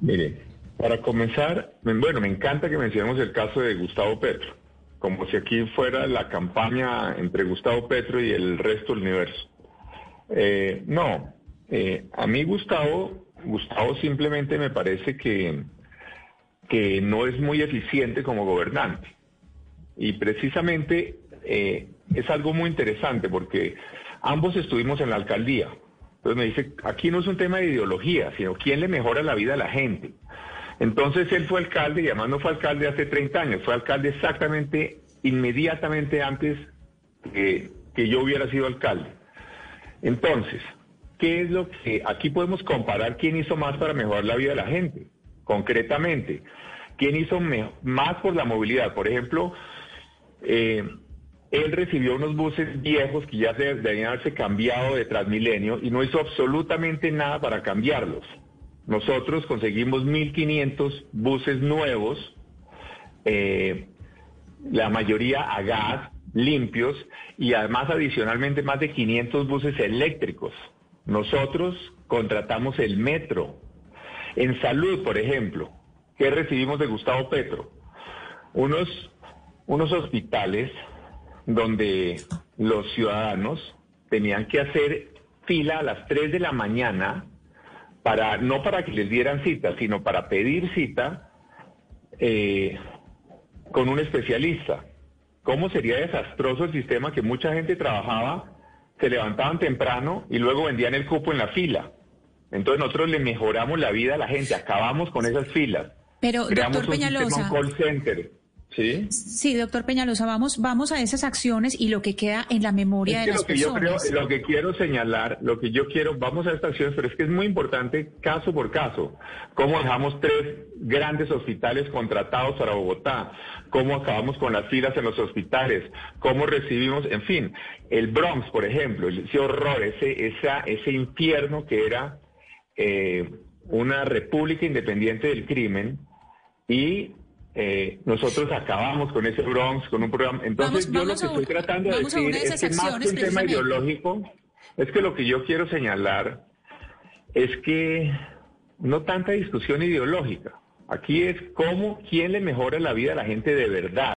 Mire, para comenzar, bueno, me encanta que mencionemos el caso de Gustavo Petro, como si aquí fuera la campaña entre Gustavo Petro y el resto del universo. Eh, no, eh, a mí Gustavo, Gustavo simplemente me parece que, que no es muy eficiente como gobernante. Y precisamente eh, es algo muy interesante porque ambos estuvimos en la alcaldía. Entonces me dice, aquí no es un tema de ideología, sino quién le mejora la vida a la gente. Entonces él fue alcalde y además no fue alcalde hace 30 años, fue alcalde exactamente, inmediatamente antes que, yo hubiera sido alcalde. Entonces, ¿qué es lo que aquí podemos comparar quién hizo más para mejorar la vida de la gente? Concretamente, ¿quién hizo más por la movilidad? Por ejemplo, eh, él recibió unos buses viejos que ya debían haberse cambiado de Transmilenio y no hizo absolutamente nada para cambiarlos. Nosotros conseguimos 1.500 buses nuevos, eh, la mayoría a gas, limpios, y además adicionalmente más de 500 buses eléctricos. Nosotros contratamos el metro. En salud, por ejemplo, ¿qué recibimos de Gustavo Petro? Unos, unos hospitales donde los ciudadanos tenían que hacer fila a las 3 de la mañana para no para que les dieran cita, sino para pedir cita eh, con un especialista. ¿Cómo sería desastroso el sistema que mucha gente trabajaba, se levantaban temprano y luego vendían el cupo en la fila? Entonces nosotros le mejoramos la vida a la gente, acabamos con esas filas. Pero, Creamos doctor Peñalosa, un call center. ¿Sí? Sí, doctor Peñalosa, vamos, vamos a esas acciones y lo que queda en la memoria Es de las lo que yo creo, personas. lo que quiero señalar, lo que yo quiero, vamos a estas acciones, pero es que es muy importante caso por caso, cómo dejamos tres grandes hospitales contratados para Bogotá, cómo acabamos con las filas en los hospitales, cómo recibimos, en fin, el Bronx, por ejemplo, ese horror, ese, esa, ese infierno que era eh, una república independiente del crimen y eh, nosotros acabamos con ese Bronx, con un programa. Entonces, Vamos- yo vamos lo a que estoy tratando de decir es que más que un tema ideológico, es que lo que yo quiero señalar es que no tanta discusión ideológica. Aquí es cómo, quién le mejora la vida a la gente de verdad.